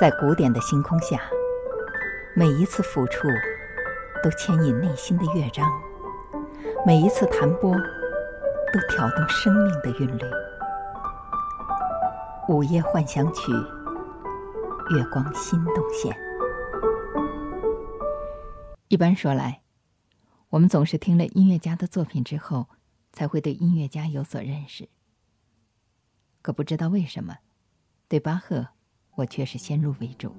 在古典的星空下，每一次抚触都牵引内心的乐章，每一次弹拨都挑动生命的韵律。午夜幻想曲，月光心动线。一般说来，我们总是听了音乐家的作品之后，才会对音乐家有所认识。可不知道为什么，对巴赫。我却是先入为主。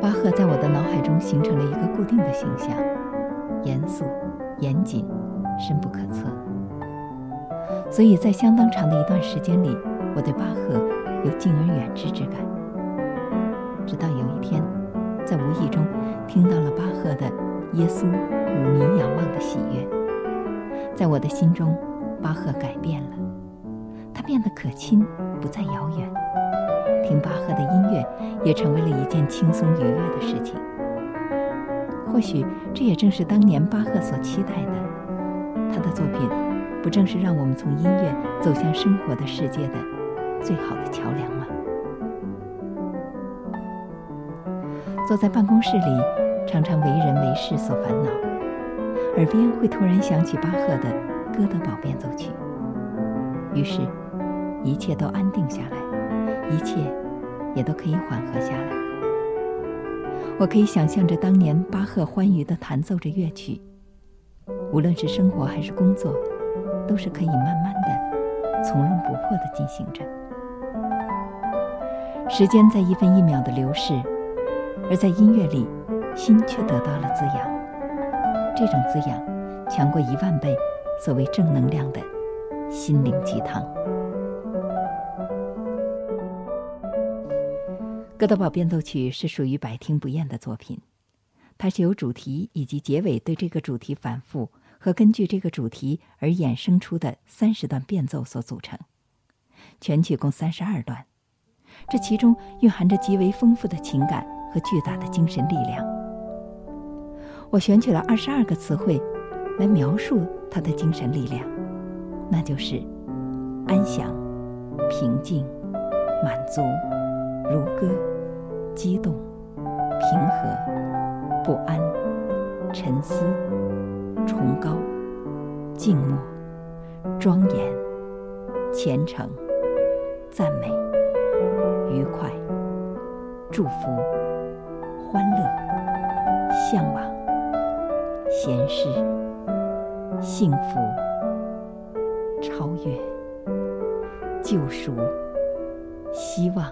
巴赫在我的脑海中形成了一个固定的形象：严肃、严谨、深不可测。所以在相当长的一段时间里，我对巴赫有敬而远之之感。直到有一天，在无意中。听到了巴赫的《耶稣五迷仰望的喜悦》，在我的心中，巴赫改变了，他变得可亲，不再遥远。听巴赫的音乐也成为了一件轻松愉悦的事情。或许这也正是当年巴赫所期待的。他的作品，不正是让我们从音乐走向生活的世界的最好的桥梁吗？坐在办公室里。常常为人为事所烦恼，耳边会突然响起巴赫的《哥德堡变奏曲》，于是，一切都安定下来，一切也都可以缓和下来。我可以想象着当年巴赫欢愉地弹奏着乐曲，无论是生活还是工作，都是可以慢慢的、从容不迫地进行着。时间在一分一秒的流逝，而在音乐里。心却得到了滋养，这种滋养强过一万倍所谓正能量的心灵鸡汤。《哥德堡变奏曲》是属于百听不厌的作品，它是由主题以及结尾对这个主题反复和根据这个主题而衍生出的三十段变奏所组成，全曲共三十二段，这其中蕴含着极为丰富的情感和巨大的精神力量。我选取了二十二个词汇，来描述他的精神力量，那就是安详、平静、满足、如歌、激动、平和、不安、沉思、崇高、静默、庄严、虔诚、赞美、愉快、祝福、欢乐、向往。闲适、幸福、超越、救赎、希望、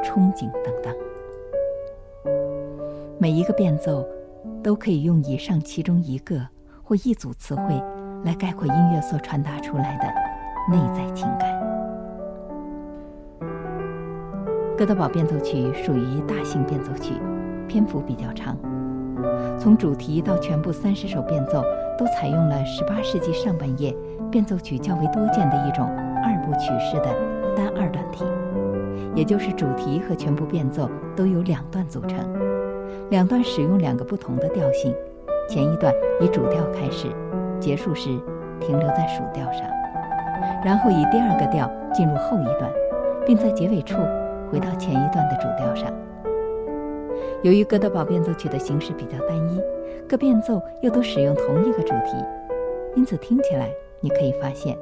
憧憬等等，每一个变奏都可以用以上其中一个或一组词汇来概括音乐所传达出来的内在情感。《哥德堡变奏曲》属于大型变奏曲，篇幅比较长。从主题到全部三十首变奏，都采用了十八世纪上半叶变奏曲较为多见的一种二部曲式的单二段体，也就是主题和全部变奏都由两段组成，两段使用两个不同的调性，前一段以主调开始，结束时停留在属调上，然后以第二个调进入后一段，并在结尾处回到前一段的主调上。由于哥德堡变奏曲的形式比较单一，各变奏又都使用同一个主题，因此听起来你可以发现，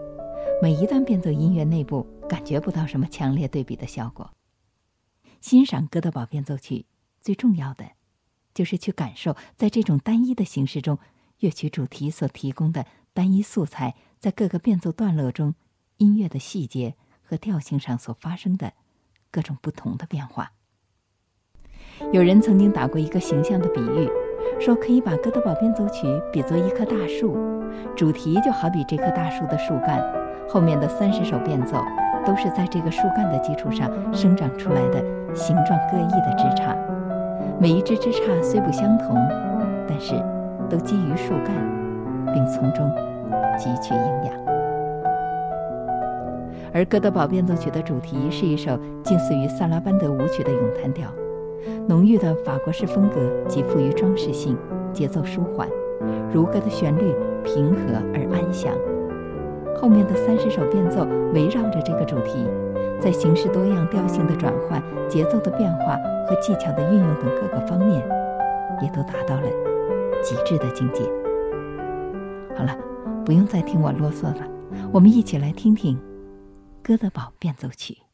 每一段变奏音乐内部感觉不到什么强烈对比的效果。欣赏哥德堡变奏曲最重要的，就是去感受在这种单一的形式中，乐曲主题所提供的单一素材在各个变奏段落中音乐的细节和调性上所发生的各种不同的变化。有人曾经打过一个形象的比喻，说可以把《哥德堡变奏曲》比作一棵大树，主题就好比这棵大树的树干，后面的三十首变奏都是在这个树干的基础上生长出来的形状各异的枝杈。每一只枝杈虽不相同，但是都基于树干，并从中汲取营养。而哥德堡变奏曲的主题是一首近似于萨拉班德舞曲的咏叹调，浓郁的法国式风格极富于装饰性，节奏舒缓，如歌的旋律平和而安详。后面的三十首变奏围绕着这个主题，在形式多样、调性的转换、节奏的变化和技巧的运用等各个方面，也都达到了极致的境界。好了，不用再听我啰嗦了，我们一起来听听。哥德堡变奏曲。